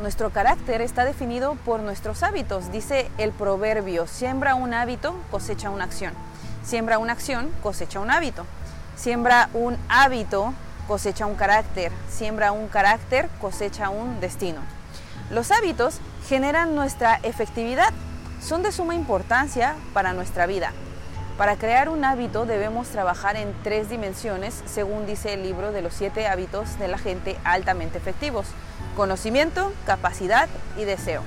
nuestro carácter está definido por nuestros hábitos. Dice el proverbio, siembra un hábito, cosecha una acción. Siembra una acción, cosecha un hábito. Siembra un hábito, cosecha un carácter. Siembra un carácter, cosecha un destino. Los hábitos generan nuestra efectividad. Son de suma importancia para nuestra vida. Para crear un hábito debemos trabajar en tres dimensiones, según dice el libro de los siete hábitos de la gente altamente efectivos. Conocimiento, capacidad y deseo.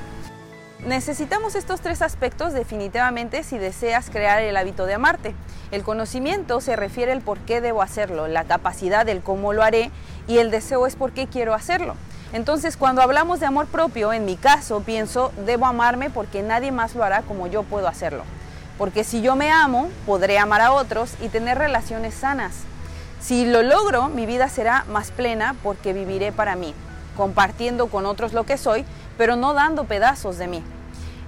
Necesitamos estos tres aspectos definitivamente si deseas crear el hábito de amarte. El conocimiento se refiere al por qué debo hacerlo, la capacidad del cómo lo haré y el deseo es por qué quiero hacerlo. Entonces, cuando hablamos de amor propio, en mi caso, pienso, debo amarme porque nadie más lo hará como yo puedo hacerlo. Porque si yo me amo, podré amar a otros y tener relaciones sanas. Si lo logro, mi vida será más plena porque viviré para mí, compartiendo con otros lo que soy, pero no dando pedazos de mí.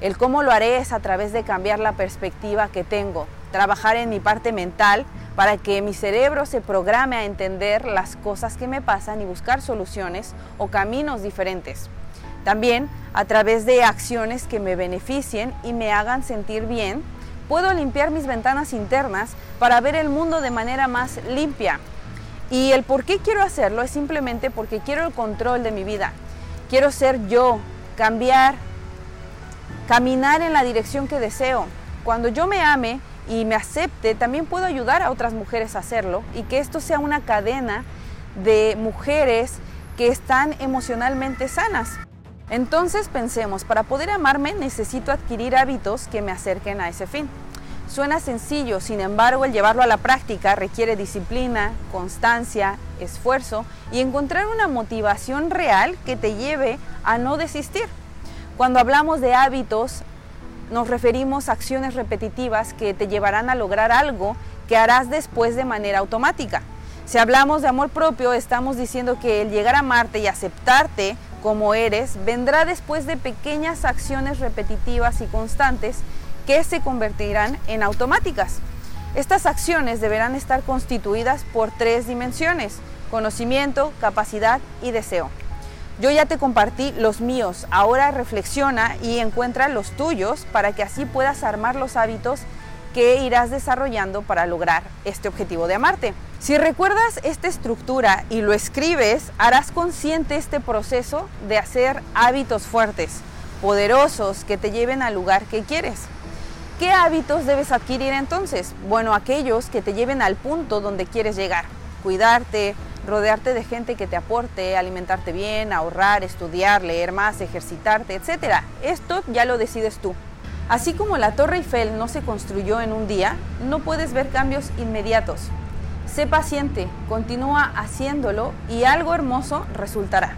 El cómo lo haré es a través de cambiar la perspectiva que tengo, trabajar en mi parte mental para que mi cerebro se programe a entender las cosas que me pasan y buscar soluciones o caminos diferentes. También a través de acciones que me beneficien y me hagan sentir bien, puedo limpiar mis ventanas internas para ver el mundo de manera más limpia. Y el por qué quiero hacerlo es simplemente porque quiero el control de mi vida. Quiero ser yo, cambiar, caminar en la dirección que deseo. Cuando yo me ame y me acepte, también puedo ayudar a otras mujeres a hacerlo y que esto sea una cadena de mujeres que están emocionalmente sanas. Entonces pensemos, para poder amarme necesito adquirir hábitos que me acerquen a ese fin. Suena sencillo, sin embargo el llevarlo a la práctica requiere disciplina, constancia, esfuerzo y encontrar una motivación real que te lleve a no desistir. Cuando hablamos de hábitos, nos referimos a acciones repetitivas que te llevarán a lograr algo que harás después de manera automática. Si hablamos de amor propio, estamos diciendo que el llegar a amarte y aceptarte como eres vendrá después de pequeñas acciones repetitivas y constantes que se convertirán en automáticas. Estas acciones deberán estar constituidas por tres dimensiones, conocimiento, capacidad y deseo. Yo ya te compartí los míos, ahora reflexiona y encuentra los tuyos para que así puedas armar los hábitos que irás desarrollando para lograr este objetivo de amarte. Si recuerdas esta estructura y lo escribes, harás consciente este proceso de hacer hábitos fuertes, poderosos, que te lleven al lugar que quieres. ¿Qué hábitos debes adquirir entonces? Bueno, aquellos que te lleven al punto donde quieres llegar. Cuidarte, rodearte de gente que te aporte, alimentarte bien, ahorrar, estudiar, leer más, ejercitarte, etc. Esto ya lo decides tú. Así como la Torre Eiffel no se construyó en un día, no puedes ver cambios inmediatos. Sé paciente, continúa haciéndolo y algo hermoso resultará.